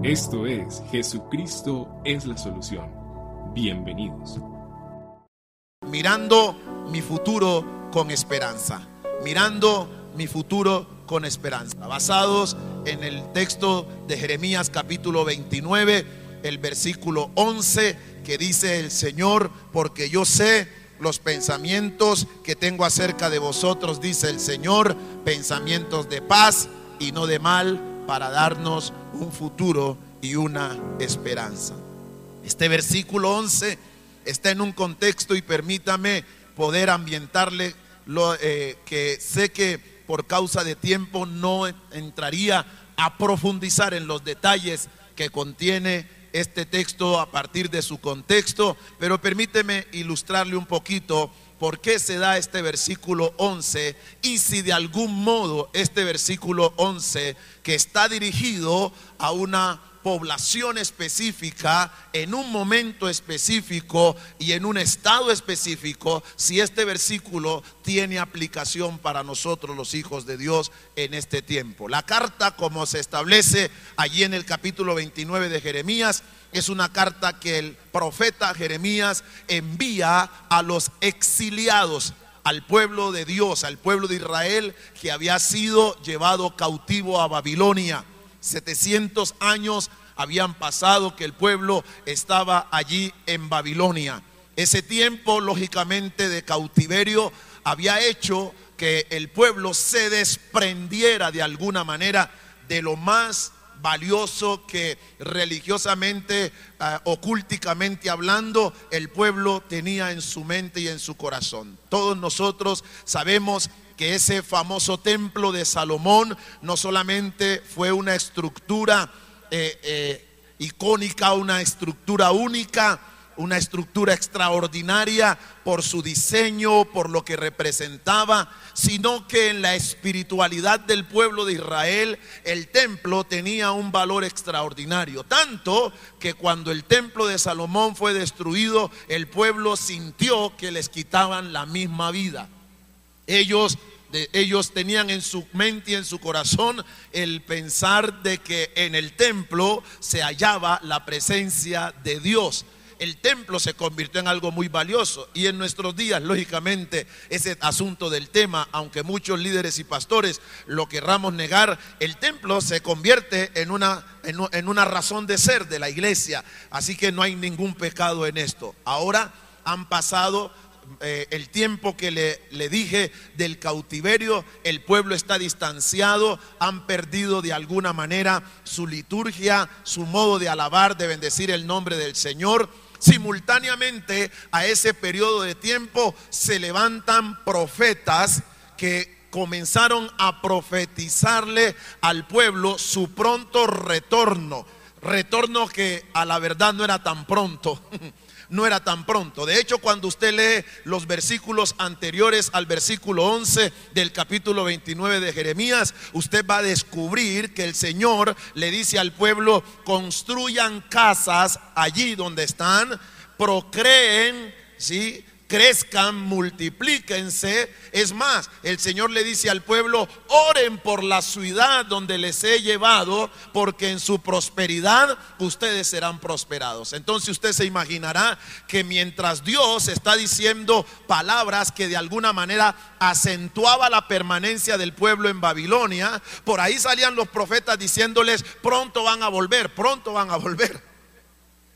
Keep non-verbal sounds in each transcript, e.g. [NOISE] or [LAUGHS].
Esto es Jesucristo es la solución. Bienvenidos. Mirando mi futuro con esperanza. Mirando mi futuro con esperanza. Basados en el texto de Jeremías capítulo 29, el versículo 11, que dice el Señor, porque yo sé los pensamientos que tengo acerca de vosotros, dice el Señor, pensamientos de paz y no de mal, para darnos un futuro y una esperanza. Este versículo 11 está en un contexto y permítame poder ambientarle lo eh, que sé que por causa de tiempo no entraría a profundizar en los detalles que contiene este texto a partir de su contexto, pero permíteme ilustrarle un poquito por qué se da este versículo 11 y si de algún modo este versículo 11 que está dirigido a una población específica, en un momento específico y en un estado específico, si este versículo tiene aplicación para nosotros los hijos de Dios en este tiempo. La carta, como se establece allí en el capítulo 29 de Jeremías, es una carta que el profeta Jeremías envía a los exiliados, al pueblo de Dios, al pueblo de Israel que había sido llevado cautivo a Babilonia. 700 años habían pasado que el pueblo estaba allí en Babilonia. Ese tiempo, lógicamente, de cautiverio había hecho que el pueblo se desprendiera de alguna manera de lo más valioso que religiosamente, uh, ocúlticamente hablando, el pueblo tenía en su mente y en su corazón. Todos nosotros sabemos que ese famoso templo de Salomón no solamente fue una estructura eh, eh, icónica, una estructura única, una estructura extraordinaria por su diseño, por lo que representaba, sino que en la espiritualidad del pueblo de Israel el templo tenía un valor extraordinario. Tanto que cuando el templo de Salomón fue destruido, el pueblo sintió que les quitaban la misma vida. Ellos ellos tenían en su mente y en su corazón el pensar de que en el templo se hallaba la presencia de Dios el templo se convirtió en algo muy valioso. Y en nuestros días, lógicamente, ese asunto del tema, aunque muchos líderes y pastores lo querramos negar, el templo se convierte en una, en, una razón de ser de la iglesia. Así que no hay ningún pecado en esto. Ahora han pasado eh, el tiempo que le, le, dije del cautiverio, el pueblo está distanciado, han perdido de alguna manera su liturgia, su modo de alabar, de bendecir el nombre del Señor simultáneamente a ese periodo de tiempo se levantan profetas que comenzaron a profetizarle al pueblo su pronto retorno. Retorno que a la verdad no era tan pronto. [LAUGHS] no era tan pronto. De hecho, cuando usted lee los versículos anteriores al versículo 11 del capítulo 29 de Jeremías, usted va a descubrir que el Señor le dice al pueblo, construyan casas allí donde están, procreen, ¿sí? Crezcan, multiplíquense. Es más, el Señor le dice al pueblo, oren por la ciudad donde les he llevado, porque en su prosperidad ustedes serán prosperados. Entonces usted se imaginará que mientras Dios está diciendo palabras que de alguna manera acentuaba la permanencia del pueblo en Babilonia, por ahí salían los profetas diciéndoles, pronto van a volver, pronto van a volver.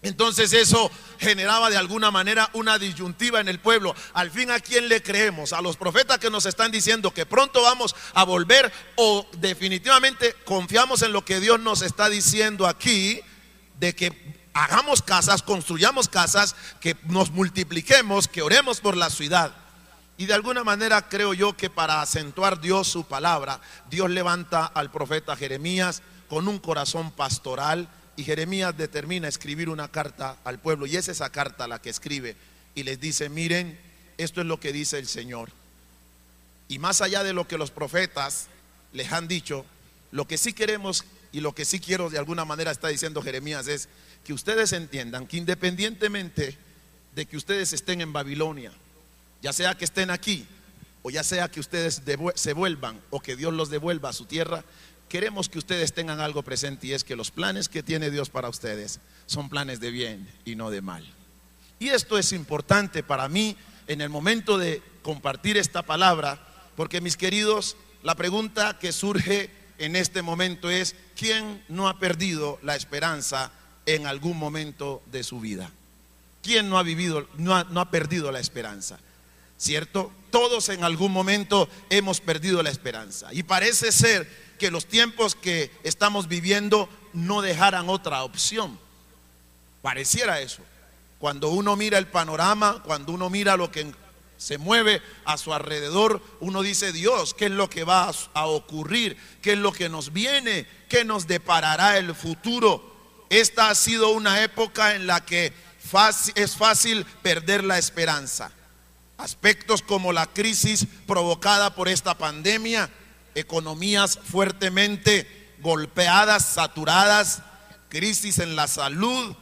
Entonces eso generaba de alguna manera una disyuntiva en el pueblo. Al fin, ¿a quién le creemos? ¿A los profetas que nos están diciendo que pronto vamos a volver o definitivamente confiamos en lo que Dios nos está diciendo aquí de que hagamos casas, construyamos casas, que nos multipliquemos, que oremos por la ciudad? Y de alguna manera creo yo que para acentuar Dios su palabra, Dios levanta al profeta Jeremías con un corazón pastoral y Jeremías determina escribir una carta al pueblo y es esa carta la que escribe y les dice, miren, esto es lo que dice el Señor. Y más allá de lo que los profetas les han dicho, lo que sí queremos y lo que sí quiero de alguna manera está diciendo Jeremías es que ustedes entiendan que independientemente de que ustedes estén en Babilonia, ya sea que estén aquí o ya sea que ustedes se vuelvan o que Dios los devuelva a su tierra, queremos que ustedes tengan algo presente y es que los planes que tiene Dios para ustedes son planes de bien y no de mal. Y esto es importante para mí en el momento de compartir esta palabra, porque mis queridos, la pregunta que surge en este momento es, ¿quién no ha perdido la esperanza en algún momento de su vida? ¿Quién no ha vivido, no ha, no ha perdido la esperanza? ¿Cierto? Todos en algún momento hemos perdido la esperanza. Y parece ser que los tiempos que estamos viviendo no dejaran otra opción. Pareciera eso. Cuando uno mira el panorama, cuando uno mira lo que se mueve a su alrededor, uno dice, Dios, ¿qué es lo que va a ocurrir? ¿Qué es lo que nos viene? ¿Qué nos deparará el futuro? Esta ha sido una época en la que es fácil perder la esperanza. Aspectos como la crisis provocada por esta pandemia, economías fuertemente golpeadas, saturadas, crisis en la salud,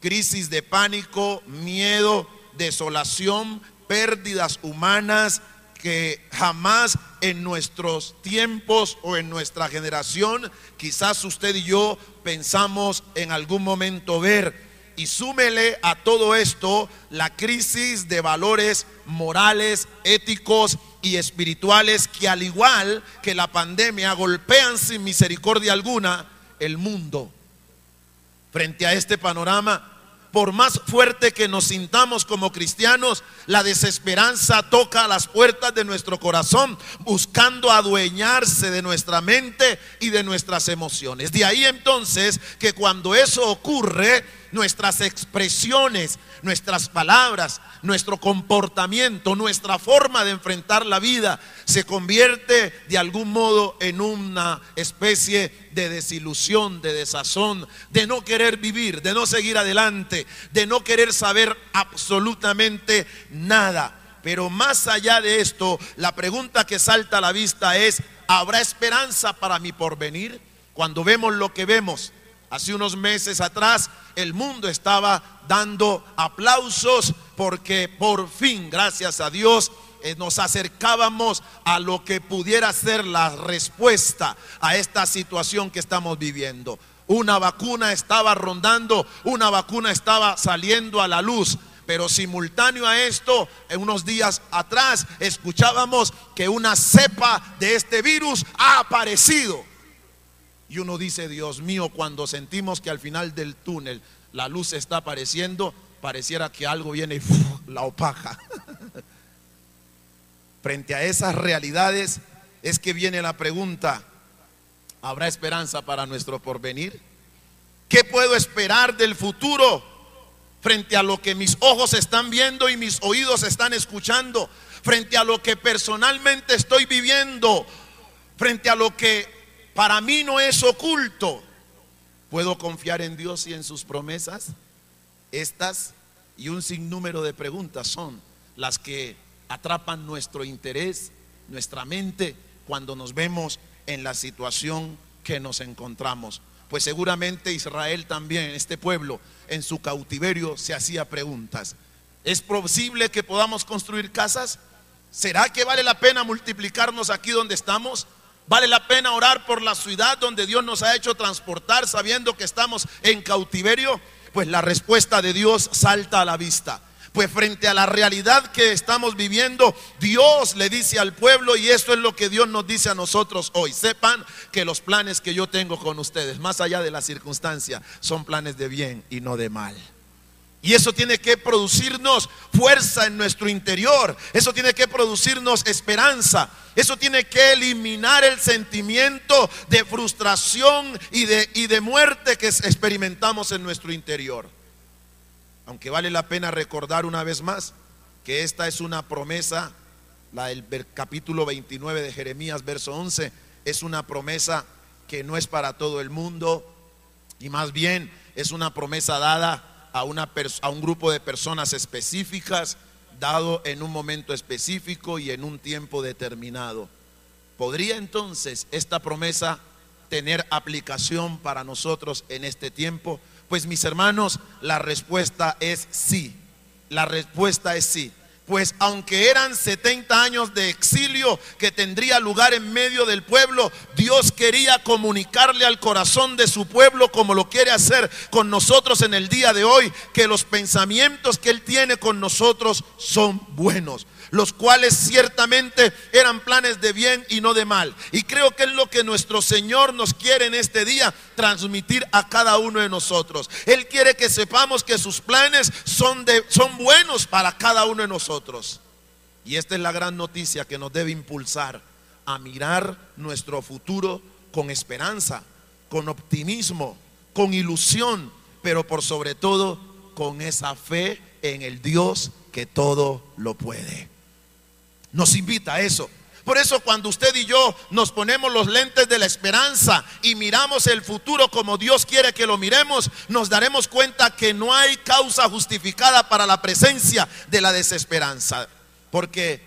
crisis de pánico, miedo, desolación, pérdidas humanas que jamás en nuestros tiempos o en nuestra generación, quizás usted y yo pensamos en algún momento ver. Y súmele a todo esto la crisis de valores morales, éticos y espirituales que al igual que la pandemia golpean sin misericordia alguna el mundo. Frente a este panorama, por más fuerte que nos sintamos como cristianos, la desesperanza toca las puertas de nuestro corazón, buscando adueñarse de nuestra mente y de nuestras emociones. De ahí entonces que cuando eso ocurre, nuestras expresiones, nuestras palabras, nuestro comportamiento, nuestra forma de enfrentar la vida se convierte de algún modo en una especie de desilusión, de desazón, de no querer vivir, de no seguir adelante, de no querer saber absolutamente nada. Pero más allá de esto, la pregunta que salta a la vista es, ¿habrá esperanza para mi porvenir? Cuando vemos lo que vemos, Hace unos meses atrás el mundo estaba dando aplausos porque por fin, gracias a Dios, eh, nos acercábamos a lo que pudiera ser la respuesta a esta situación que estamos viviendo. Una vacuna estaba rondando, una vacuna estaba saliendo a la luz. Pero simultáneo a esto, en unos días atrás, escuchábamos que una cepa de este virus ha aparecido. Y uno dice, Dios mío, cuando sentimos que al final del túnel la luz está apareciendo, pareciera que algo viene y la opaja. [LAUGHS] Frente a esas realidades es que viene la pregunta, ¿habrá esperanza para nuestro porvenir? ¿Qué puedo esperar del futuro frente a lo que mis ojos están viendo y mis oídos están escuchando? Frente a lo que personalmente estoy viviendo, frente a lo que para mí no es oculto. ¿Puedo confiar en Dios y en sus promesas? Estas y un sinnúmero de preguntas son las que atrapan nuestro interés, nuestra mente, cuando nos vemos en la situación que nos encontramos. Pues seguramente Israel también, este pueblo, en su cautiverio se hacía preguntas. ¿Es posible que podamos construir casas? ¿Será que vale la pena multiplicarnos aquí donde estamos? Vale la pena orar por la ciudad donde Dios nos ha hecho transportar sabiendo que estamos en cautiverio. Pues la respuesta de Dios salta a la vista. Pues frente a la realidad que estamos viviendo, Dios le dice al pueblo y esto es lo que Dios nos dice a nosotros hoy. Sepan que los planes que yo tengo con ustedes, más allá de la circunstancia, son planes de bien y no de mal. Y eso tiene que producirnos fuerza en nuestro interior. Eso tiene que producirnos esperanza. Eso tiene que eliminar el sentimiento de frustración y de, y de muerte que experimentamos en nuestro interior. Aunque vale la pena recordar una vez más que esta es una promesa, la del capítulo 29 de Jeremías, verso 11, es una promesa que no es para todo el mundo y más bien es una promesa dada a, una a un grupo de personas específicas, dado en un momento específico y en un tiempo determinado. ¿Podría entonces esta promesa tener aplicación para nosotros en este tiempo? Pues mis hermanos, la respuesta es sí. La respuesta es sí. pues aunque eran 70 años de exilio que tendría lugar en medio del pueblo, Dios quería comunicarle al corazón de su pueblo como lo quiere hacer con nosotros en el día de hoy, que los pensamientos que Él tiene con nosotros son buenos los cuales ciertamente eran planes de bien y no de mal. Y creo que es lo que nuestro Señor nos quiere en este día transmitir a cada uno de nosotros. Él quiere que sepamos que sus planes son, de, son buenos para cada uno de nosotros. Y esta es la gran noticia que nos debe impulsar a mirar nuestro futuro con esperanza, con optimismo, con ilusión, pero por sobre todo con esa fe en el Dios que todo lo puede nos invita a eso. Por eso cuando usted y yo nos ponemos los lentes de la esperanza y miramos el futuro como Dios quiere que lo miremos, nos daremos cuenta que no hay causa justificada para la presencia de la desesperanza. Porque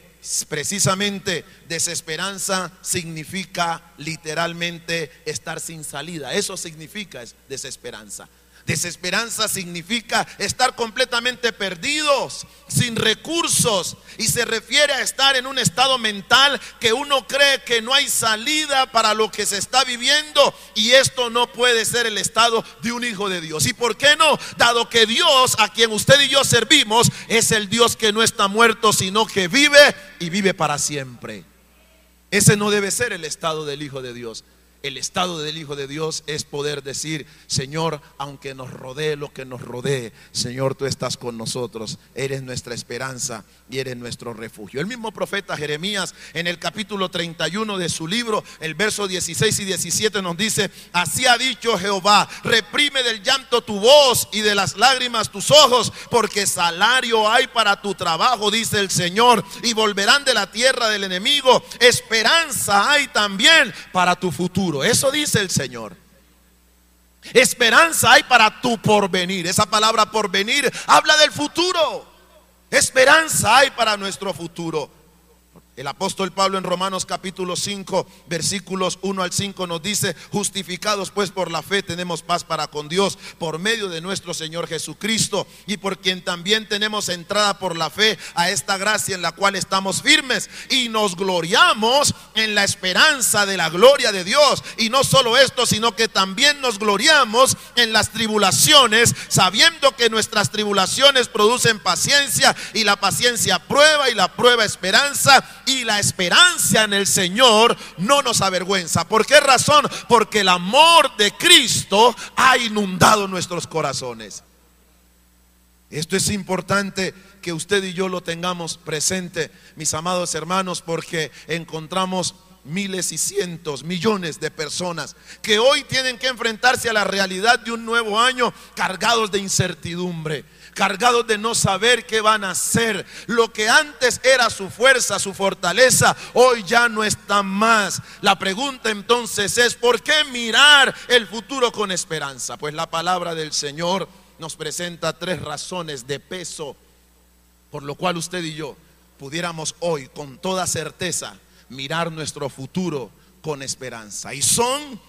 precisamente desesperanza significa literalmente estar sin salida. Eso significa desesperanza. Desesperanza significa estar completamente perdidos, sin recursos, y se refiere a estar en un estado mental que uno cree que no hay salida para lo que se está viviendo, y esto no puede ser el estado de un hijo de Dios. ¿Y por qué no? Dado que Dios, a quien usted y yo servimos, es el Dios que no está muerto, sino que vive y vive para siempre. Ese no debe ser el estado del Hijo de Dios. El estado del Hijo de Dios es poder decir, Señor, aunque nos rodee lo que nos rodee, Señor, tú estás con nosotros, eres nuestra esperanza y eres nuestro refugio. El mismo profeta Jeremías en el capítulo 31 de su libro, el verso 16 y 17 nos dice, así ha dicho Jehová, reprime del llanto tu voz y de las lágrimas tus ojos, porque salario hay para tu trabajo, dice el Señor, y volverán de la tierra del enemigo, esperanza hay también para tu futuro. Eso dice el Señor. Esperanza hay para tu porvenir. Esa palabra porvenir habla del futuro. Esperanza hay para nuestro futuro. El apóstol Pablo en Romanos capítulo 5, versículos 1 al 5 nos dice, justificados pues por la fe tenemos paz para con Dios por medio de nuestro Señor Jesucristo y por quien también tenemos entrada por la fe a esta gracia en la cual estamos firmes y nos gloriamos en la esperanza de la gloria de Dios. Y no solo esto, sino que también nos gloriamos en las tribulaciones, sabiendo que nuestras tribulaciones producen paciencia y la paciencia prueba y la prueba esperanza y la esperanza en el Señor no nos avergüenza. ¿Por qué razón? Porque el amor de Cristo ha inundado nuestros corazones. Esto es importante que usted y yo lo tengamos presente, mis amados hermanos, porque encontramos miles y cientos, millones de personas que hoy tienen que enfrentarse a la realidad de un nuevo año cargados de incertidumbre cargados de no saber qué van a hacer. Lo que antes era su fuerza, su fortaleza, hoy ya no está más. La pregunta entonces es, ¿por qué mirar el futuro con esperanza? Pues la palabra del Señor nos presenta tres razones de peso por lo cual usted y yo pudiéramos hoy con toda certeza mirar nuestro futuro con esperanza. Y son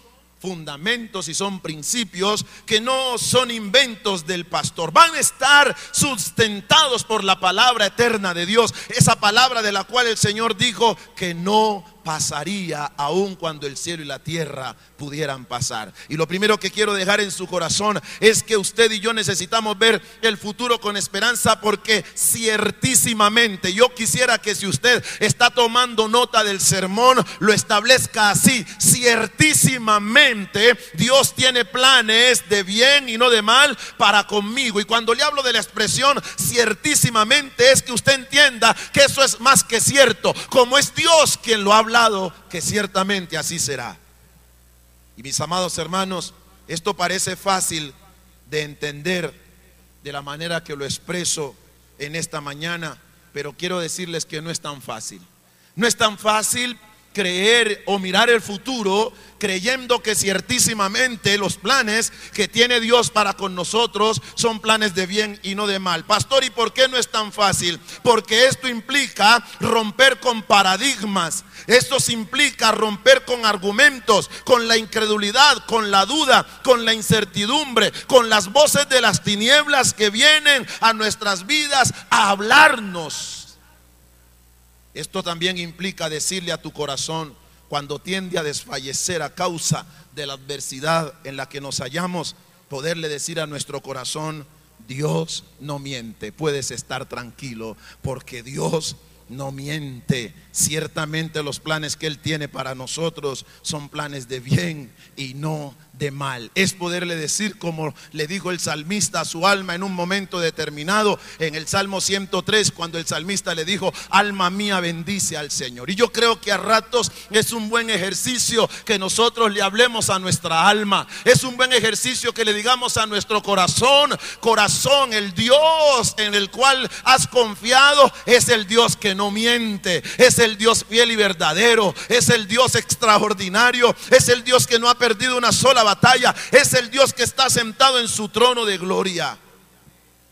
fundamentos y son principios que no son inventos del pastor. Van a estar sustentados por la palabra eterna de Dios. Esa palabra de la cual el Señor dijo que no pasaría aun cuando el cielo y la tierra pudieran pasar. Y lo primero que quiero dejar en su corazón es que usted y yo necesitamos ver el futuro con esperanza porque ciertísimamente yo quisiera que si usted está tomando nota del sermón, lo establezca así. Ciertísimamente Dios tiene planes de bien y no de mal para conmigo. Y cuando le hablo de la expresión ciertísimamente es que usted entienda que eso es más que cierto. Como es Dios quien lo habla que ciertamente así será. Y mis amados hermanos, esto parece fácil de entender de la manera que lo expreso en esta mañana, pero quiero decirles que no es tan fácil. No es tan fácil creer o mirar el futuro creyendo que ciertísimamente los planes que tiene Dios para con nosotros son planes de bien y no de mal. Pastor, ¿y por qué no es tan fácil? Porque esto implica romper con paradigmas. Esto implica romper con argumentos, con la incredulidad, con la duda, con la incertidumbre, con las voces de las tinieblas que vienen a nuestras vidas a hablarnos Esto también implica decirle a tu corazón, cuando tiende a desfallecer a causa de la adversidad en la que nos hallamos, poderle decir a nuestro corazón, Dios no miente, puedes estar tranquilo, porque Dios no miente. Ciertamente los planes que Él tiene para nosotros son planes de bien y no mal. Es poderle decir, como le dijo el salmista a su alma en un momento determinado, en el Salmo 103, cuando el salmista le dijo, alma mía bendice al Señor. Y yo creo que a ratos es un buen ejercicio que nosotros le hablemos a nuestra alma. Es un buen ejercicio que le digamos a nuestro corazón, corazón, el Dios en el cual has confiado es el Dios que no miente, es el Dios fiel y verdadero, es el Dios extraordinario, es el Dios que no ha perdido una sola batalla, es el Dios que está sentado en su trono de gloria.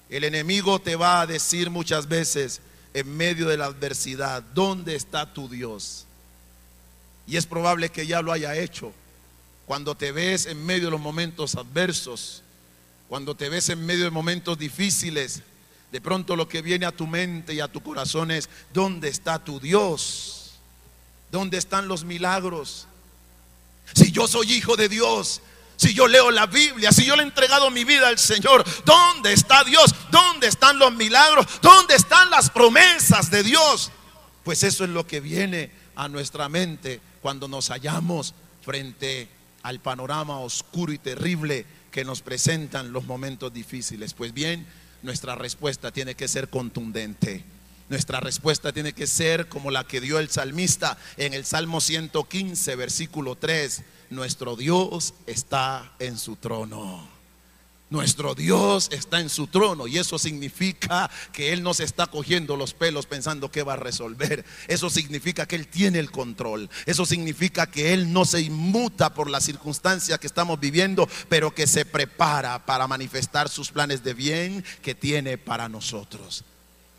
El enemigo te va a decir muchas veces en medio de la adversidad, ¿dónde está tu Dios? Y es probable que ya lo haya hecho. Cuando te ves en medio de los momentos adversos, cuando te ves en medio de momentos difíciles, de pronto lo que viene a tu mente y a tu corazón es, ¿dónde está tu Dios? ¿Dónde están los milagros? Si yo soy hijo de Dios, si yo leo la Biblia, si yo le he entregado mi vida al Señor, ¿dónde está Dios? ¿Dónde están los milagros? ¿Dónde están las promesas de Dios? Pues eso es lo que viene a nuestra mente cuando nos hallamos frente al panorama oscuro y terrible que nos presentan los momentos difíciles. Pues bien, nuestra respuesta tiene que ser contundente. Nuestra respuesta tiene que ser como la que dio el salmista en el Salmo 115, versículo 3. Nuestro Dios está en su trono. Nuestro Dios está en su trono y eso significa que Él no se está cogiendo los pelos pensando que va a resolver. Eso significa que Él tiene el control. Eso significa que Él no se inmuta por la circunstancia que estamos viviendo, pero que se prepara para manifestar sus planes de bien que tiene para nosotros.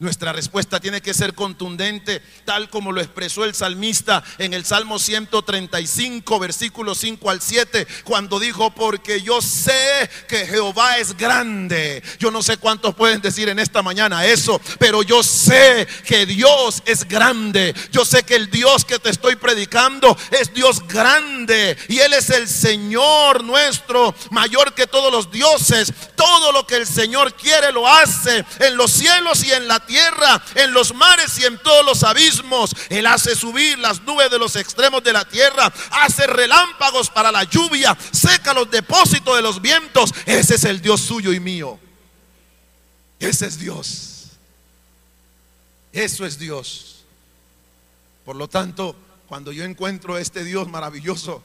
Nuestra respuesta tiene que ser contundente, tal como lo expresó el salmista en el Salmo 135, versículos 5 al 7, cuando dijo, porque yo sé que Jehová es grande. Yo no sé cuántos pueden decir en esta mañana eso, pero yo sé que Dios es grande. Yo sé que el Dios que te estoy predicando es Dios grande y Él es el Señor nuestro, mayor que todos los dioses. Todo lo que el Señor quiere lo hace en los cielos y en la tierra tierra, en los mares y en todos los abismos. Él hace subir las nubes de los extremos de la tierra, hace relámpagos para la lluvia, seca los depósitos de los vientos. Ese es el Dios suyo y mío. Ese es Dios. Eso es Dios. Por lo tanto, cuando yo encuentro este Dios maravilloso,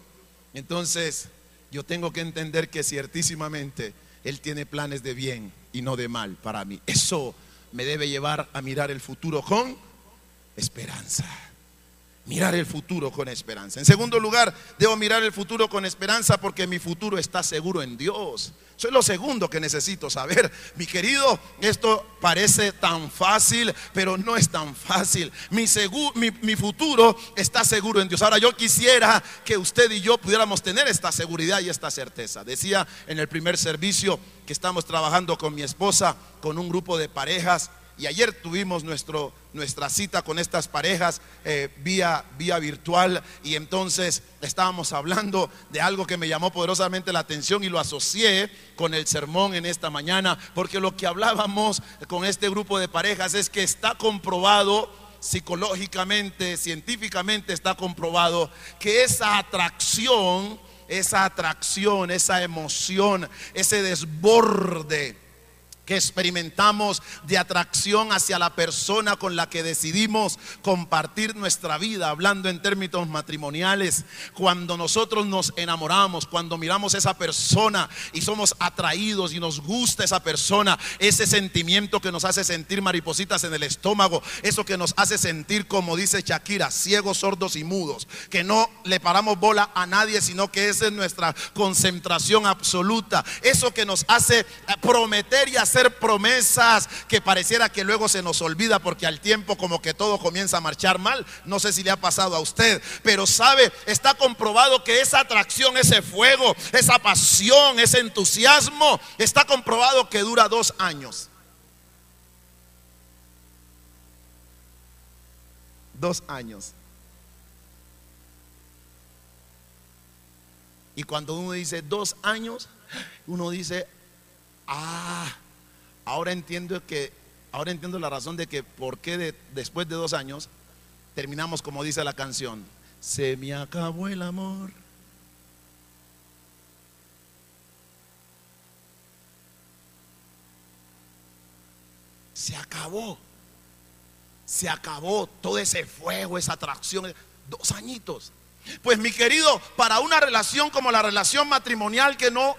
entonces yo tengo que entender que ciertísimamente Él tiene planes de bien y no de mal para mí. Eso me debe llevar a mirar el futuro con esperanza. Mirar el futuro con esperanza. En segundo lugar, debo mirar el futuro con esperanza porque mi futuro está seguro en Dios. Eso es lo segundo que necesito saber. Mi querido, esto parece tan fácil, pero no es tan fácil. Mi, mi, futuro está seguro en Dios. Ahora yo quisiera que usted y yo pudiéramos tener esta seguridad y esta certeza. Decía en el primer servicio que estamos trabajando con mi esposa, con un grupo de parejas y ayer tuvimos nuestro, nuestra cita con estas parejas eh, vía, vía virtual. Y entonces estábamos hablando de algo que me llamó poderosamente la atención y lo asocié con el sermón en esta mañana, porque lo que hablábamos con este grupo de parejas es que está comprobado psicológicamente, científicamente está comprobado que esa atracción, esa atracción, esa emoción, ese desborde, que experimentamos de atracción hacia la persona con la que decidimos compartir nuestra vida, hablando en términos matrimoniales, cuando nosotros nos enamoramos, cuando miramos a esa persona y somos atraídos y nos gusta esa persona, ese sentimiento que nos hace sentir maripositas en el estómago, eso que nos hace sentir, como dice Shakira, ciegos, sordos y mudos, que no le paramos bola a nadie, sino que esa es nuestra concentración absoluta, eso que nos hace prometer y hacer promesas que pareciera que luego se nos olvida porque al tiempo como que todo comienza a marchar mal. No sé si le ha pasado a usted, pero sabe, está comprobado que esa atracción, ese fuego, esa pasión, ese entusiasmo, está comprobado que dura dos años. Dos años. Y cuando uno dice dos años, uno dice, ah, ahora entiendo que, ahora entiendo la razón de que por qué después de dos años terminamos como dice la canción, se me acabó el amor. Se acabó. Se acabó todo ese fuego, esa atracción. Dos añitos. Pues mi querido, para una relación como la relación matrimonial que no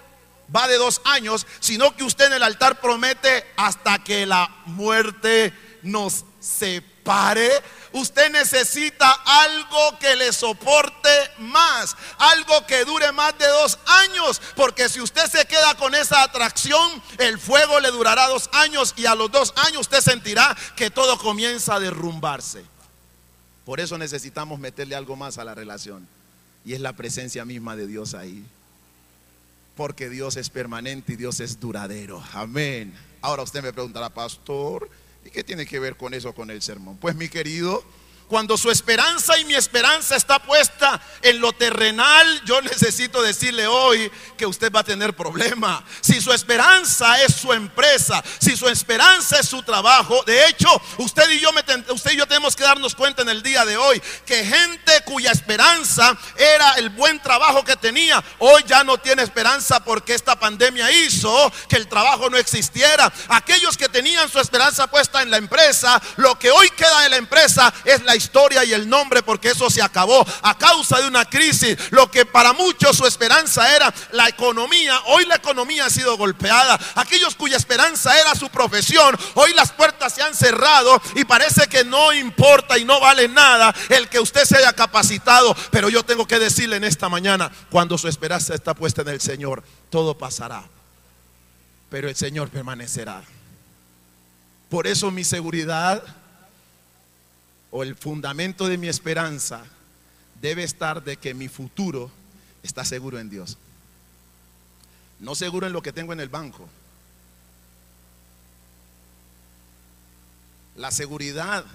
va de dos años, sino que usted en el altar promete hasta que la muerte nos separe. Usted necesita algo que le soporte más, algo que dure más de dos años, porque si usted se queda con esa atracción, el fuego le durará dos años y a los dos años usted sentirá que todo comienza a derrumbarse. Por eso necesitamos meterle algo más a la relación. Y es la presencia misma de Dios ahí. Porque Dios es permanente y Dios es duradero. Amén. Ahora usted me preguntará, pastor, ¿y qué tiene que ver con eso, con el sermón? Pues mi querido, cuando su esperanza y mi esperanza está puesta en lo terrenal, yo [LAUGHS] necesito decirle hoy que usted va a tener problema. Si su esperanza es su empresa, si su esperanza es su trabajo, de hecho, usted y yo usted y yo tenemos que darnos cuenta en el día de hoy que gente cuya esperanza era el buen trabajo que tenía, hoy ya no tiene esperanza porque esta pandemia hizo que el trabajo no existiera. Aquellos que tenían su esperanza puesta en la empresa, lo que hoy queda en la empresa es la historia y el nombre porque eso se acabó a causa de una crisis. Lo que para muchos su esperanza era la economía, hoy la economía ha sido golpeada. Aquellos cuya esperanza era su profesión, hoy las puertas se han cerrado y parece que no importa y no vale nada el que usted se haya capacitado. Pero yo tengo que decirle en esta mañana, cuando su esperanza está puesta en el Señor, todo pasará. Pero el Señor permanecerá. Por eso mi seguridad o el fundamento de mi esperanza debe estar de que mi futuro está seguro en Dios. No seguro en lo que tengo en el banco. La seguridad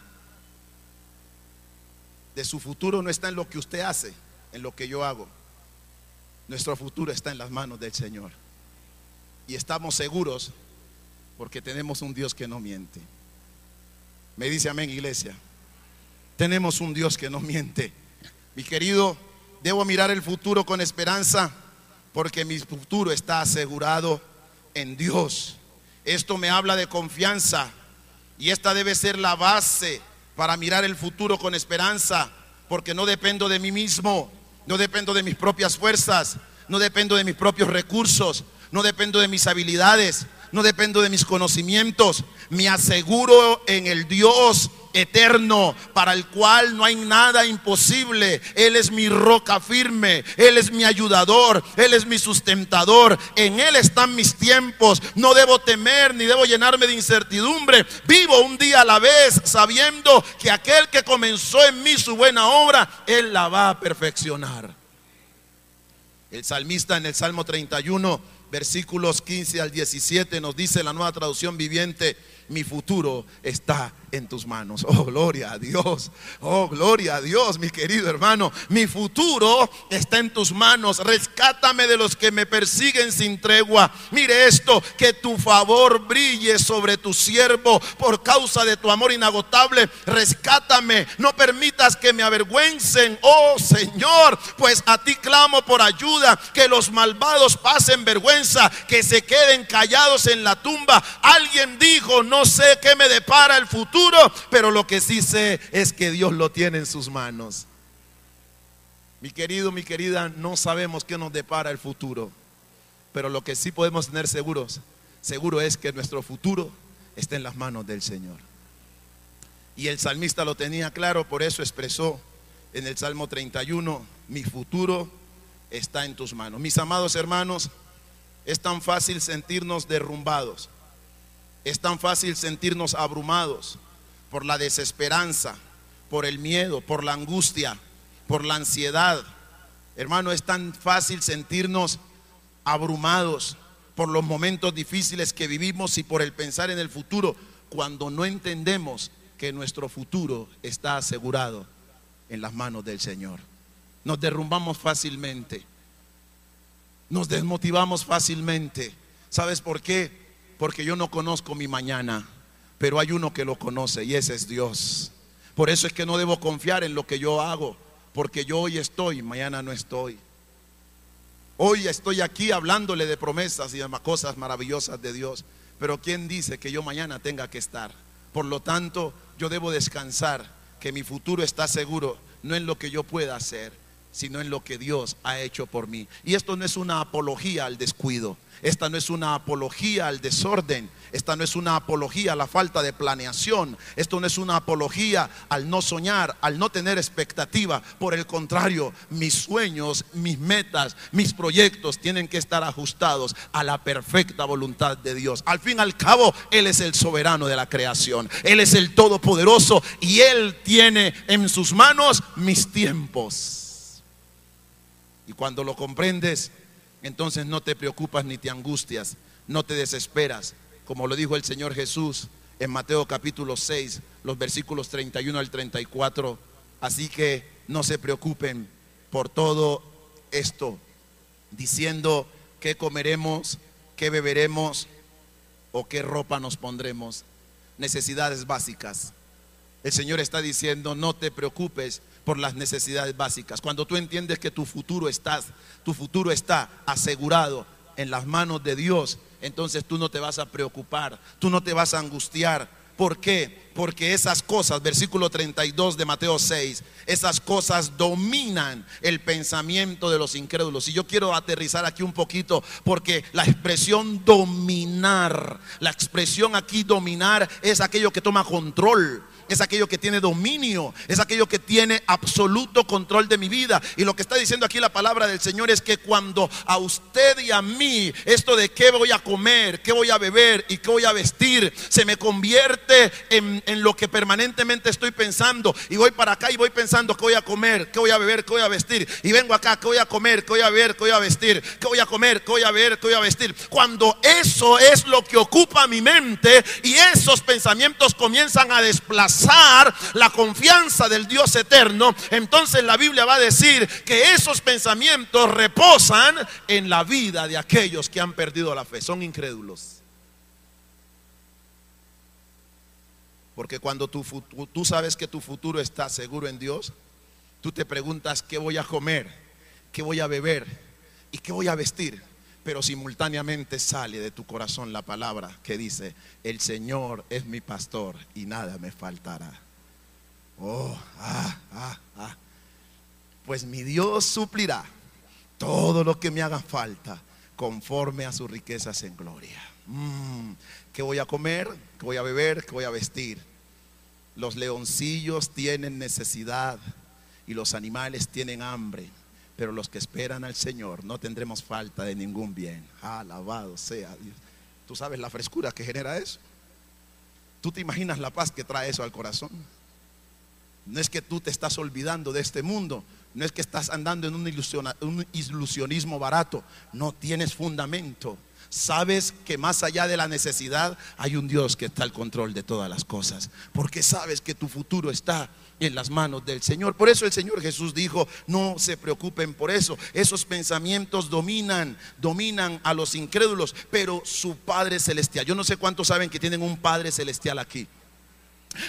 de su futuro no está en lo que usted hace, en lo que yo hago. Nuestro futuro está en las manos del Señor. Y estamos seguros porque tenemos un Dios que no miente. Me dice amén, iglesia. Tenemos un Dios que no miente. Mi querido, debo mirar el futuro con esperanza porque mi futuro está asegurado en Dios. Esto me habla de confianza y esta debe ser la base para mirar el futuro con esperanza porque no dependo de mí mismo, no dependo de mis propias fuerzas, no dependo de mis propios recursos, no dependo de mis habilidades, no dependo de mis conocimientos, me aseguro en el Dios eterno para el cual no hay nada imposible. Él es mi roca firme, Él es mi ayudador, Él es mi sustentador. En Él están mis tiempos. No debo temer ni debo llenarme de incertidumbre. Vivo un día a la vez sabiendo que aquel que comenzó en mí su buena obra, Él la va a perfeccionar. El salmista en el Salmo 31, versículos 15 al 17 nos dice la nueva traducción viviente, mi futuro está en tus manos. [LAUGHS] Oh, gloria a Dios. Oh, gloria a Dios, mi querido hermano. Mi futuro está en tus manos. Rescátame de los que me persiguen sin tregua. Mire esto, que tu favor brille sobre tu siervo por causa de tu amor inagotable. Rescátame. No permitas que me avergüencen, oh Señor, pues a ti clamo por ayuda. Que los malvados pasen vergüenza, que se queden callados en la tumba. Alguien dijo, no sé qué me depara el futuro, pero lo que sí sé es que Dios lo tiene en sus manos. Mi querido, mi querida, no sabemos qué nos depara el futuro, pero lo que sí podemos tener seguros, seguro es que nuestro futuro está en las manos del Señor. Y el salmista lo tenía claro, por eso expresó en el Salmo 31, mi futuro está en tus manos. Mis amados hermanos, es tan fácil sentirnos derrumbados, es tan fácil sentirnos abrumados por la desesperanza, por el miedo, por la angustia, por la ansiedad. Hermano, es tan fácil sentirnos abrumados por los momentos difíciles que vivimos y por el pensar en el futuro cuando no entendemos que nuestro futuro está asegurado en las manos del Señor. Nos derrumbamos fácilmente. Nos desmotivamos fácilmente. ¿Sabes por qué? Porque yo no conozco mi mañana, pero hay uno que lo conoce y ese es Dios. Por eso es que no debo confiar en lo que yo hago, porque yo hoy estoy, mañana no estoy. Hoy estoy aquí hablándole de promesas y de cosas maravillosas de Dios, pero ¿quién dice que yo mañana tenga que estar? Por lo tanto, yo debo descansar, que mi futuro está seguro, no en lo que yo pueda hacer, sino en lo que Dios ha hecho por mí. Y esto no es una apología al descuido, esta no es una apología al desorden, esta no es una apología a la falta de planeación, esto no es una apología al no soñar, al no tener expectativa. Por el contrario, mis sueños, mis metas, mis proyectos tienen que estar ajustados a la perfecta voluntad de Dios. Al fin y al cabo, Él es el soberano de la creación, Él es el todopoderoso y Él tiene en sus manos mis tiempos. Y cuando lo comprendes, entonces no te preocupas ni te angustias, no te desesperas, como lo dijo el Señor Jesús en Mateo capítulo 6, los versículos 31 al 34. Así que no se preocupen por todo esto, diciendo qué comeremos, qué beberemos o qué ropa nos pondremos. Necesidades básicas. El Señor está diciendo, no te preocupes por las necesidades básicas. Cuando tú entiendes que tu futuro está, tu futuro está asegurado en las manos de Dios, entonces tú no te vas a preocupar, tú no te vas a angustiar. ¿Por qué? Porque esas cosas, versículo 32 de Mateo 6, esas cosas dominan el pensamiento de los incrédulos. Y yo quiero aterrizar aquí un poquito porque la expresión dominar, la expresión aquí dominar es aquello que toma control es aquello que tiene dominio, es aquello que tiene absoluto control de mi vida. Y lo que está diciendo aquí la palabra del Señor es que cuando a usted y a mí esto de qué voy a comer, qué voy a beber y qué voy a vestir, se me convierte en, lo que permanentemente estoy pensando. Y voy para acá y voy pensando qué voy a comer, qué voy a beber, qué voy a vestir. Y vengo acá, qué voy a comer, qué voy a beber, qué voy a vestir, qué voy a comer, qué voy a beber, qué voy a vestir. Cuando eso es lo que ocupa mi mente y esos pensamientos comienzan a desplazar la confianza del Dios eterno, entonces la Biblia va a decir que esos pensamientos reposan en la vida de aquellos que han perdido la fe, son incrédulos. Porque cuando tú, sabes que tu futuro está seguro en Dios, tú te preguntas qué voy a comer, qué voy a beber y qué voy a vestir pero simultáneamente sale de tu corazón la palabra que dice, el Señor es mi pastor y nada me faltará. Oh, ah, ah, ah. Pues mi Dios suplirá todo lo que me haga falta conforme a sus riquezas en gloria. Mm, ¿Qué voy a comer? ¿Qué voy a beber? ¿Qué voy a vestir? Los leoncillos tienen necesidad y los animales tienen hambre pero los que esperan al Señor no tendremos falta de ningún bien. Alabado sea Dios. ¿Tú sabes la frescura que genera eso? ¿Tú te imaginas la paz que trae eso al corazón? No es que tú te estás olvidando de este mundo, no es que estás andando en un, un ilusionismo barato, no tienes fundamento. Sabes que más allá de la necesidad hay un Dios que está al control de todas las cosas, porque sabes que tu futuro está en las manos del Señor. Por eso el Señor Jesús dijo, no se preocupen por eso. Esos pensamientos dominan, dominan a los incrédulos, pero su Padre Celestial. Yo no sé cuántos saben que tienen un Padre Celestial aquí.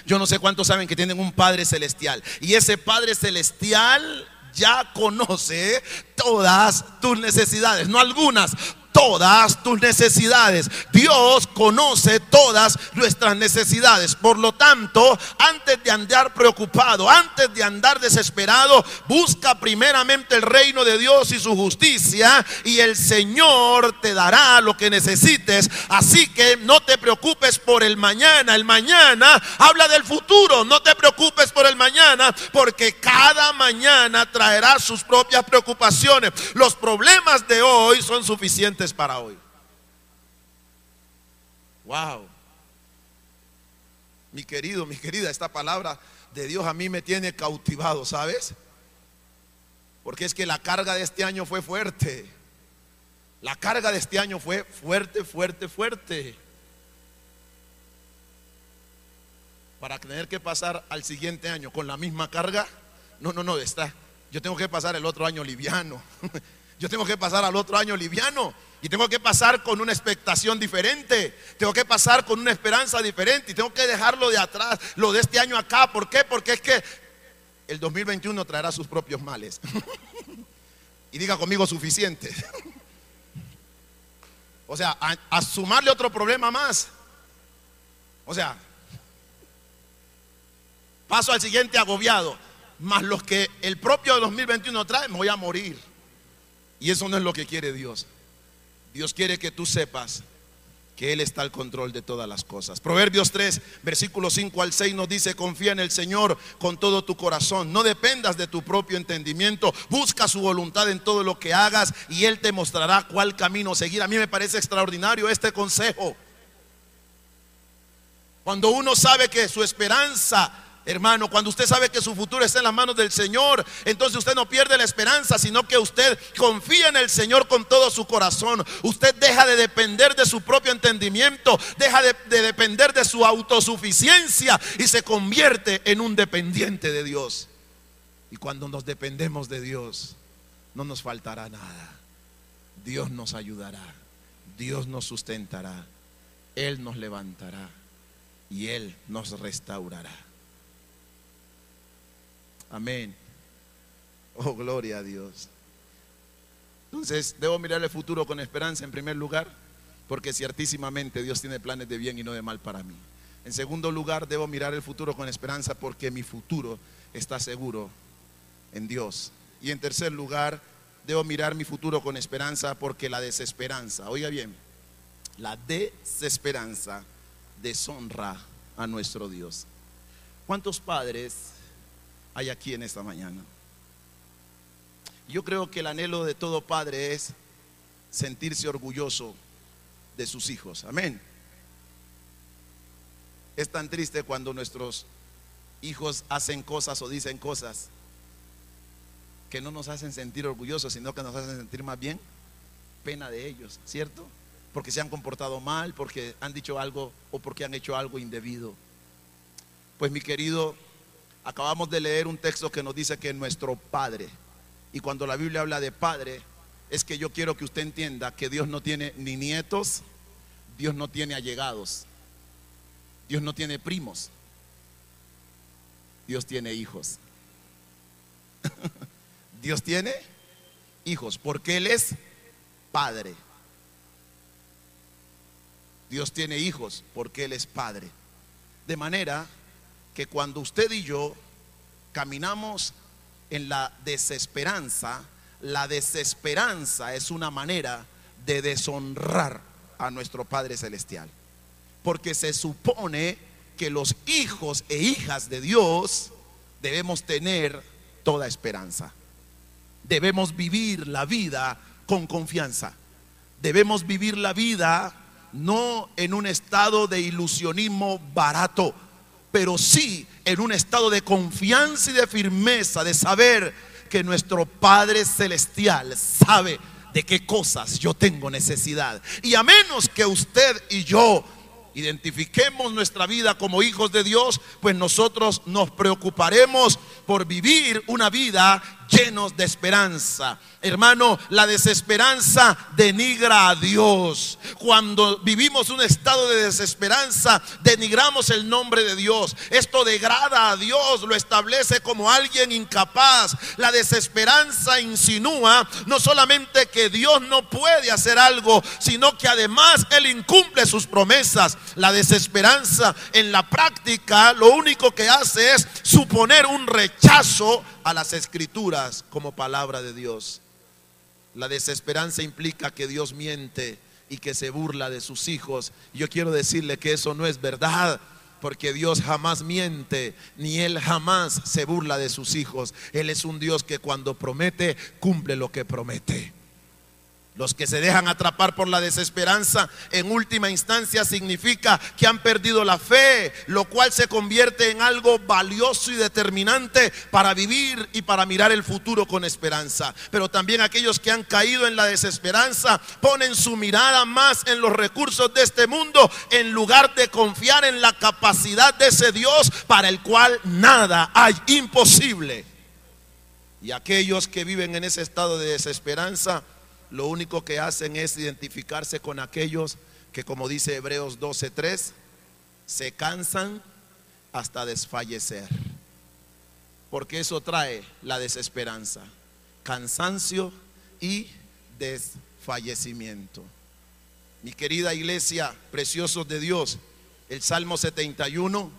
Yo no sé cuántos saben que tienen un Padre Celestial. Y ese Padre Celestial ya conoce todas tus necesidades, no algunas, todas tus necesidades. Dios conoce todas nuestras necesidades. Por lo tanto, antes de andar preocupado, antes de andar desesperado, busca primeramente el reino de Dios y su justicia y el Señor te dará lo que necesites. Así que no te preocupes por el mañana. El mañana habla del futuro. No te preocupes por el mañana porque cada mañana traerá sus propias preocupaciones. Los problemas de hoy son suficientes para hoy. Wow. Mi querido, mi querida, esta palabra de Dios a mí me tiene cautivado, ¿sabes? Porque es que la carga de este año fue fuerte. La carga de este año fue fuerte, fuerte, fuerte. para tener que pasar al siguiente año con la misma carga. No, no, no, está. Yo tengo que pasar el otro año liviano. [LAUGHS] Yo tengo que pasar al otro año liviano. Y tengo que pasar con una expectación diferente. Tengo que pasar con una esperanza diferente. Y tengo que dejarlo de atrás, lo de este año acá. ¿Por qué? Porque es que el 2021 traerá sus propios males. [LAUGHS] y diga conmigo suficiente. [LAUGHS] o sea, a, sumarle otro problema más. O sea, paso al siguiente agobiado. Más los que el propio 2021 trae, me voy a morir. Y eso no es lo que quiere Dios. Dios quiere que tú sepas que Él está al control de todas las cosas. Proverbios 3, versículos 5 al 6 nos dice, confía en el Señor con todo tu corazón, no dependas de tu propio entendimiento, busca su voluntad en todo lo que hagas y Él te mostrará cuál camino seguir. A mí me parece extraordinario este consejo. Cuando uno sabe que su esperanza Hermano, cuando usted sabe que su futuro está en las manos del Señor, entonces usted no pierde la esperanza, sino que usted confía en el Señor con todo su corazón. Usted deja de depender de su propio entendimiento, deja de, depender de su autosuficiencia y se convierte en un dependiente de Dios. Y cuando nos dependemos de Dios, no nos faltará nada. Dios nos ayudará, Dios nos sustentará, Él nos levantará y Él nos restaurará. Amén. Oh, gloria a Dios. Entonces, debo mirar el futuro con esperanza en primer lugar, porque ciertísimamente Dios tiene planes de bien y no de mal para mí. En segundo lugar, debo mirar el futuro con esperanza porque mi futuro está seguro en Dios. Y en tercer lugar, debo mirar mi futuro con esperanza porque la desesperanza, oiga bien, la desesperanza deshonra a nuestro Dios. ¿Cuántos padres hay aquí en esta mañana. Yo creo que el anhelo de todo padre es sentirse orgulloso de sus hijos. Amén. Es tan triste cuando nuestros hijos hacen cosas o dicen cosas que no nos hacen sentir orgullosos, sino que nos hacen sentir más bien pena de ellos, ¿cierto? Porque se han comportado mal, porque han dicho algo o porque han hecho algo indebido. Pues mi querido Acabamos de leer un texto que nos dice que nuestro Padre, y cuando la Biblia habla de Padre, es que yo quiero que usted entienda que Dios no tiene ni nietos, Dios no tiene allegados, Dios no tiene primos, Dios tiene hijos. [LAUGHS] Dios tiene hijos, porque Él es Padre. Dios tiene hijos, porque Él es Padre. De manera que cuando usted y yo caminamos en la desesperanza, la desesperanza es una manera de deshonrar a nuestro Padre Celestial. Porque se supone que los hijos e hijas de Dios debemos tener toda esperanza. Debemos vivir la vida con confianza. Debemos vivir la vida no en un estado de ilusionismo barato, pero sí en un estado de confianza y de firmeza, de saber que nuestro Padre Celestial sabe de qué cosas yo tengo necesidad. Y a menos que usted y yo identifiquemos nuestra vida como hijos de Dios, pues nosotros nos preocuparemos por vivir una vida llenos de esperanza. Hermano, la desesperanza denigra a Dios. Cuando vivimos un estado de desesperanza, denigramos el nombre de Dios. Esto degrada a Dios, lo establece como alguien incapaz. La desesperanza insinúa no solamente que Dios no puede hacer algo, sino que además Él incumple sus promesas. La desesperanza en la práctica lo único que hace es suponer un rechazo a las escrituras como palabra de Dios. La desesperanza implica que Dios miente y que se burla de sus hijos. Yo quiero decirle que eso no es verdad, porque Dios jamás miente, ni Él jamás se burla de sus hijos. Él es un Dios que cuando promete, cumple lo que promete. Los que se dejan atrapar por la desesperanza, en última instancia significa que han perdido la fe, lo cual se convierte en algo valioso y determinante para vivir y para mirar el futuro con esperanza. Pero también aquellos que han caído en la desesperanza ponen su mirada más en los recursos de este mundo en lugar de confiar en la capacidad de ese Dios para el cual nada hay imposible. Y aquellos que viven en ese estado de desesperanza, lo único que hacen es identificarse con aquellos que, como dice Hebreos 12:3, se cansan hasta desfallecer. Porque eso trae la desesperanza, cansancio y desfallecimiento. Mi querida iglesia, preciosos de Dios, el Salmo 71,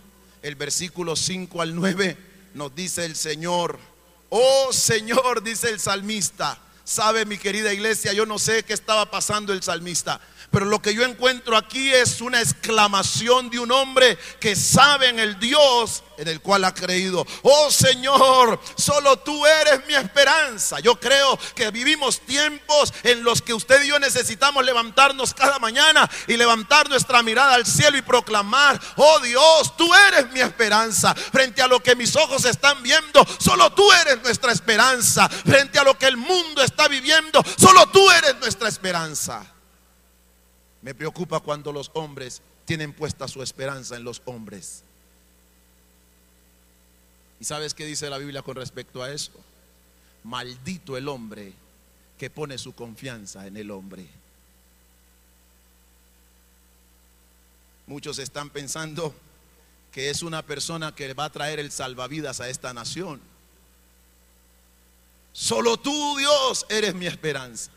el versículo 5 al 9, nos dice el Señor, oh Señor, dice el salmista, Sabe mi querida iglesia, yo no sé qué estaba pasando el salmista, pero lo que yo encuentro aquí es una exclamación de un hombre que sabe en el Dios en el cual ha creído. Oh Señor, solo tú eres mi esperanza. Yo creo que vivimos tiempos en los que usted y yo necesitamos levantarnos cada mañana y levantar nuestra mirada al cielo y proclamar, oh Dios, tú eres mi esperanza. Frente a lo que mis ojos están viendo, solo tú eres nuestra esperanza. Frente a lo que el mundo está viviendo, solo tú eres nuestra esperanza. Me preocupa cuando los hombres tienen puesta su esperanza en los hombres. ¿Y sabes qué dice la Biblia con respecto a eso? Maldito el hombre que pone su confianza en el hombre. Muchos están pensando que es una persona que va a traer el salvavidas a esta nación. Solo tú, Dios, eres mi esperanza.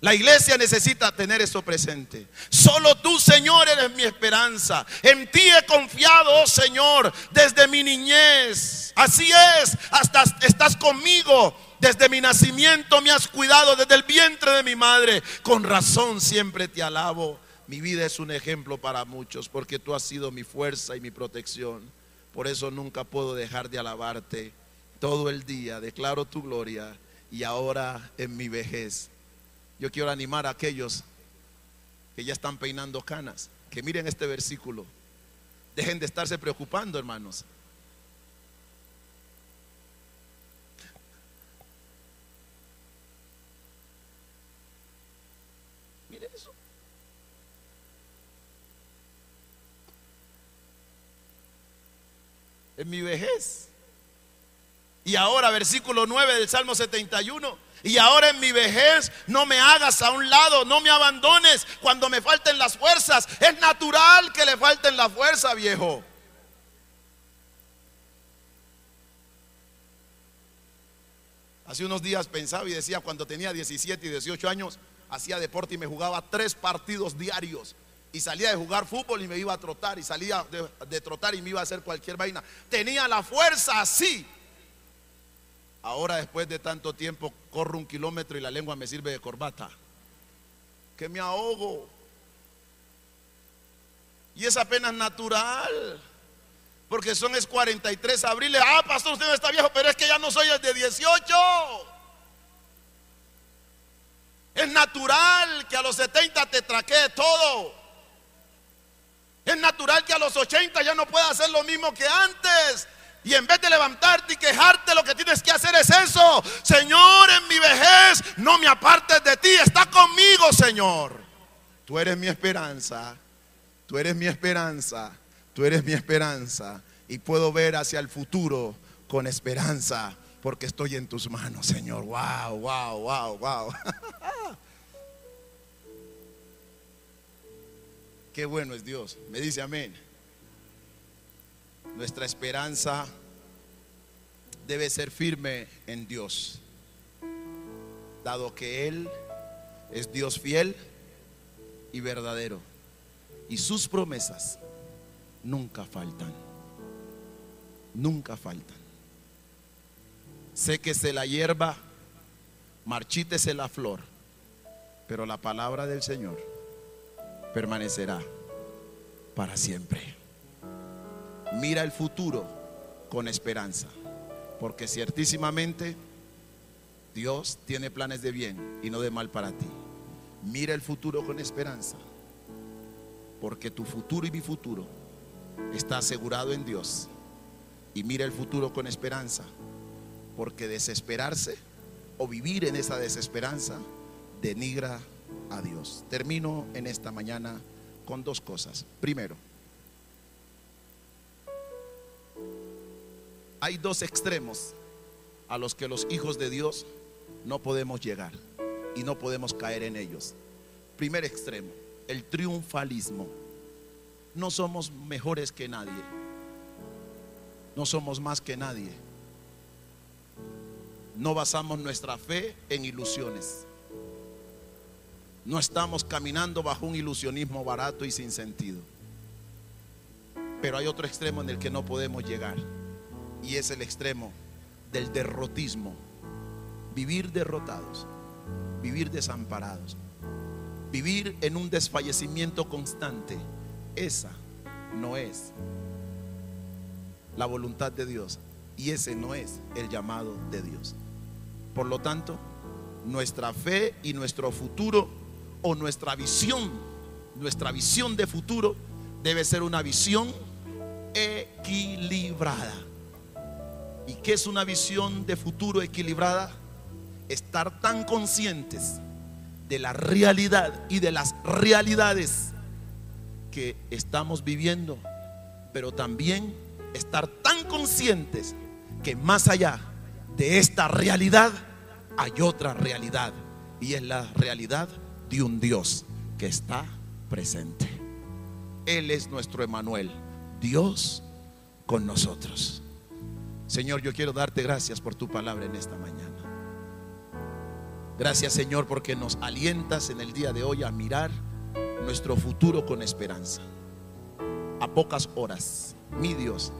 La iglesia necesita tener eso presente. Solo tú, Señor, eres mi esperanza. En ti he confiado, oh Señor, desde mi niñez. Así es, hasta estás conmigo. Desde mi nacimiento me has cuidado, desde el vientre de mi madre. Con razón siempre te alabo. Mi vida es un ejemplo para muchos porque tú has sido mi fuerza y mi protección. Por eso nunca puedo dejar de alabarte. Todo el día declaro tu gloria y ahora en mi vejez yo quiero animar a aquellos que ya están peinando canas, que miren este versículo. Dejen de estarse preocupando, hermanos. Miren eso. En mi vejez. Y ahora, versículo 9 del Salmo 71. Y ahora en mi vejez no me hagas a un lado, no me abandones cuando me falten las fuerzas. Es natural que le falten la fuerza, viejo. Hace unos días pensaba y decía, cuando tenía 17 y 18 años, hacía deporte y me jugaba tres partidos diarios. Y salía de jugar fútbol y me iba a trotar. Y salía de, de trotar y me iba a hacer cualquier vaina. Tenía la fuerza así Ahora después de tanto tiempo corro un kilómetro y la lengua me sirve de corbata. Que me ahogo. Y es apenas natural. Porque son es 43 abril. Ah, pastor, usted no está viejo, pero es que ya no soy el de 18. Es natural que a los 70 te traquee todo. Es natural que a los 80 ya no pueda hacer lo mismo que antes. Y en vez de levantarte y quejarte, lo que tienes que hacer es eso. Señor, en mi vejez, no me apartes de ti. Está conmigo, Señor. Tú eres mi esperanza. Tú eres mi esperanza. Tú eres mi esperanza. Y puedo ver hacia el futuro con esperanza. Porque estoy en tus manos, Señor. Wow, wow, wow, wow. [LAUGHS] Qué bueno es Dios. Me dice amén. Nuestra esperanza debe ser firme en Dios, dado que Él es Dios fiel y verdadero. Y sus promesas nunca faltan. Nunca faltan. Séquese la hierba, marchítese la flor, pero la palabra del Señor permanecerá para siempre mira el futuro con esperanza, porque ciertísimamente Dios tiene planes de bien y no de mal para ti. Mira el futuro con esperanza, porque tu futuro y mi futuro está asegurado en Dios. Y mira el futuro con esperanza, porque desesperarse o vivir en esa desesperanza denigra a Dios. Termino en esta mañana con dos cosas. Primero, hay dos extremos a los que los hijos de Dios no podemos llegar y no podemos caer en ellos. Primer extremo, el triunfalismo. No somos mejores que nadie. No somos más que nadie. No basamos nuestra fe en ilusiones. No estamos caminando bajo un ilusionismo barato y sin sentido. Pero hay otro extremo en el que no podemos llegar. Y es el extremo del derrotismo. Vivir derrotados. Vivir desamparados. Vivir en un desfallecimiento constante. Esa no es la voluntad de Dios. Y ese no es el llamado de Dios. Por lo tanto, nuestra fe y nuestro futuro o nuestra visión, nuestra visión de futuro debe ser una visión equilibrada. ¿Y qué es una visión de futuro equilibrada? Estar tan conscientes de la realidad y de las realidades que estamos viviendo, pero también estar tan conscientes que más allá de esta realidad hay otra realidad y es la realidad de un Dios que está presente. Él es nuestro Emanuel, Dios con nosotros. Señor, yo quiero darte gracias por tu palabra en esta mañana. Gracias Señor porque nos alientas en el día de hoy a mirar nuestro futuro con esperanza. A pocas horas, mi Dios,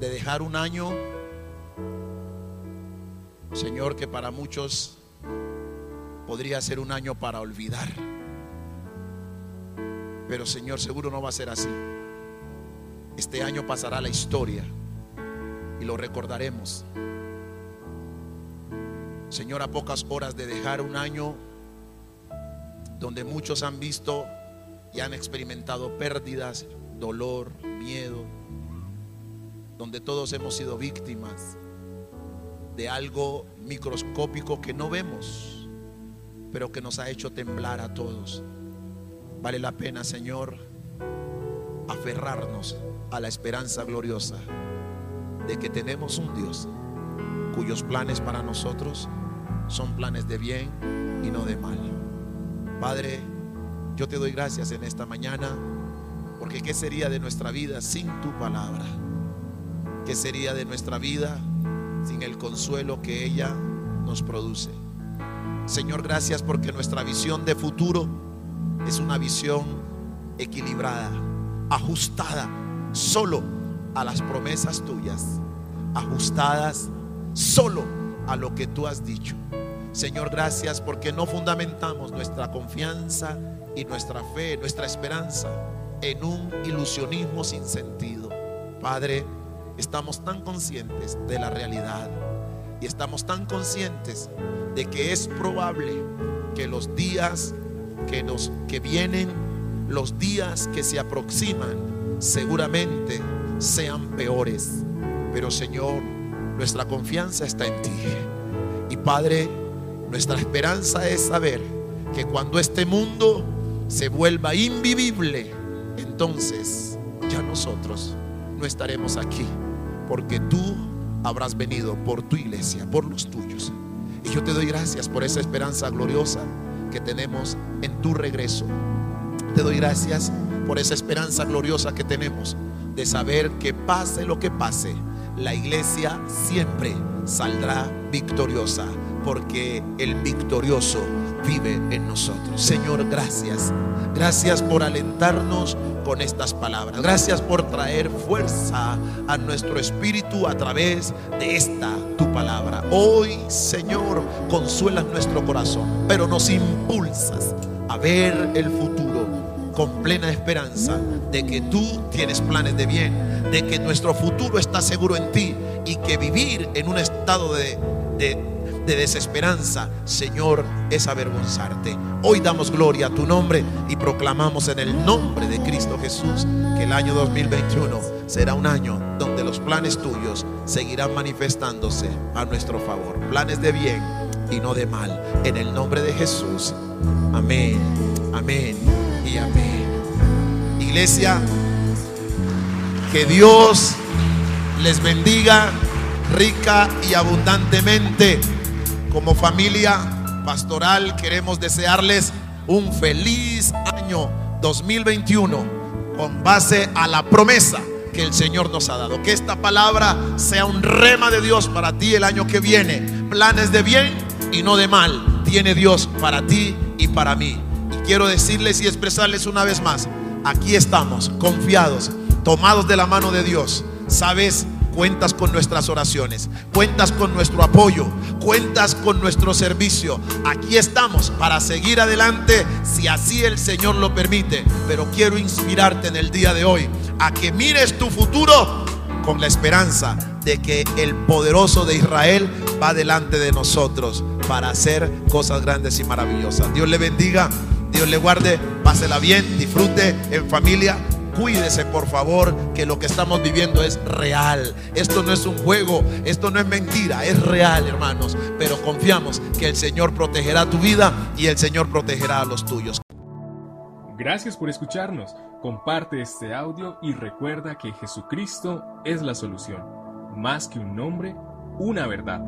de dejar un año, Señor, que para muchos podría ser un año para olvidar. Pero Señor, seguro no va a ser así. Este año pasará la historia y lo recordaremos. Señor, a pocas horas de dejar un año donde muchos han visto y han experimentado pérdidas, dolor, miedo, donde todos hemos sido víctimas de algo microscópico que no vemos, pero que nos ha hecho temblar a todos. Vale la pena, Señor, aferrarnos a la esperanza gloriosa de que tenemos un Dios cuyos planes para nosotros son planes de bien y no de mal. Padre, yo te doy gracias en esta mañana, porque ¿qué sería de nuestra vida sin tu palabra? ¿Qué sería de nuestra vida sin el consuelo que ella nos produce? Señor, gracias porque nuestra visión de futuro es una visión equilibrada, ajustada solo a las promesas tuyas, ajustadas solo a lo que tú has dicho. Señor, gracias porque no fundamentamos nuestra confianza y nuestra fe, nuestra esperanza en un ilusionismo sin sentido. Padre, estamos tan conscientes de la realidad y estamos tan conscientes de que es probable que los días que nos que vienen, los días que se aproximan, seguramente sean peores. Pero Señor, nuestra confianza está en ti. Y Padre, nuestra esperanza es saber que cuando este mundo se vuelva invivible, entonces ya nosotros no estaremos aquí, porque tú habrás venido por tu iglesia, por los tuyos. Y yo te doy gracias por esa esperanza gloriosa que tenemos en tu regreso. Te doy gracias por esa esperanza gloriosa que tenemos de saber que pase lo que pase, la iglesia siempre saldrá victoriosa porque el victorioso vive en nosotros. Señor, gracias. Gracias por alentarnos con estas palabras. Gracias por traer fuerza a nuestro espíritu a través de esta tu palabra. Hoy, Señor, consuelas nuestro corazón, pero nos impulsas a ver el futuro con plena esperanza de que tú tienes planes de bien, de que nuestro futuro está seguro en ti y que vivir en un estado de, de de desesperanza, Señor, es avergonzarte. Hoy damos gloria a tu nombre y proclamamos en el nombre de Cristo Jesús que el año 2021 será un año donde los planes tuyos seguirán manifestándose a nuestro favor. Planes de bien y no de mal. En el nombre de Jesús. Amén, amén amén. Iglesia, que Dios les bendiga rica y abundantemente. Como familia pastoral queremos desearles un feliz año 2021 con base a la promesa que el Señor nos ha dado. Que esta palabra sea un rema de Dios para ti el año que viene. Planes de bien y no de mal tiene Dios para ti y para mí. Quiero decirles y expresarles una vez más, aquí estamos confiados, tomados de la mano de Dios. Sabes cuentas con nuestras oraciones, cuentas con nuestro apoyo, cuentas con nuestro servicio. Aquí estamos para seguir adelante si así el Señor lo permite. Pero quiero inspirarte en el día de hoy a que mires tu futuro con la esperanza de que el poderoso de Israel va delante de nosotros para hacer cosas grandes y maravillosas. Dios le bendiga, Dios le guarde, pásela bien, disfrute en familia cuídese por favor que lo que estamos viviendo es real. Esto no es un juego, esto no es mentira, es real hermanos. Pero confiamos que el Señor protegerá tu vida y el Señor protegerá a los tuyos. Gracias por escucharnos. Comparte este audio y recuerda que Jesucristo es la solución. Más que un nombre, una verdad.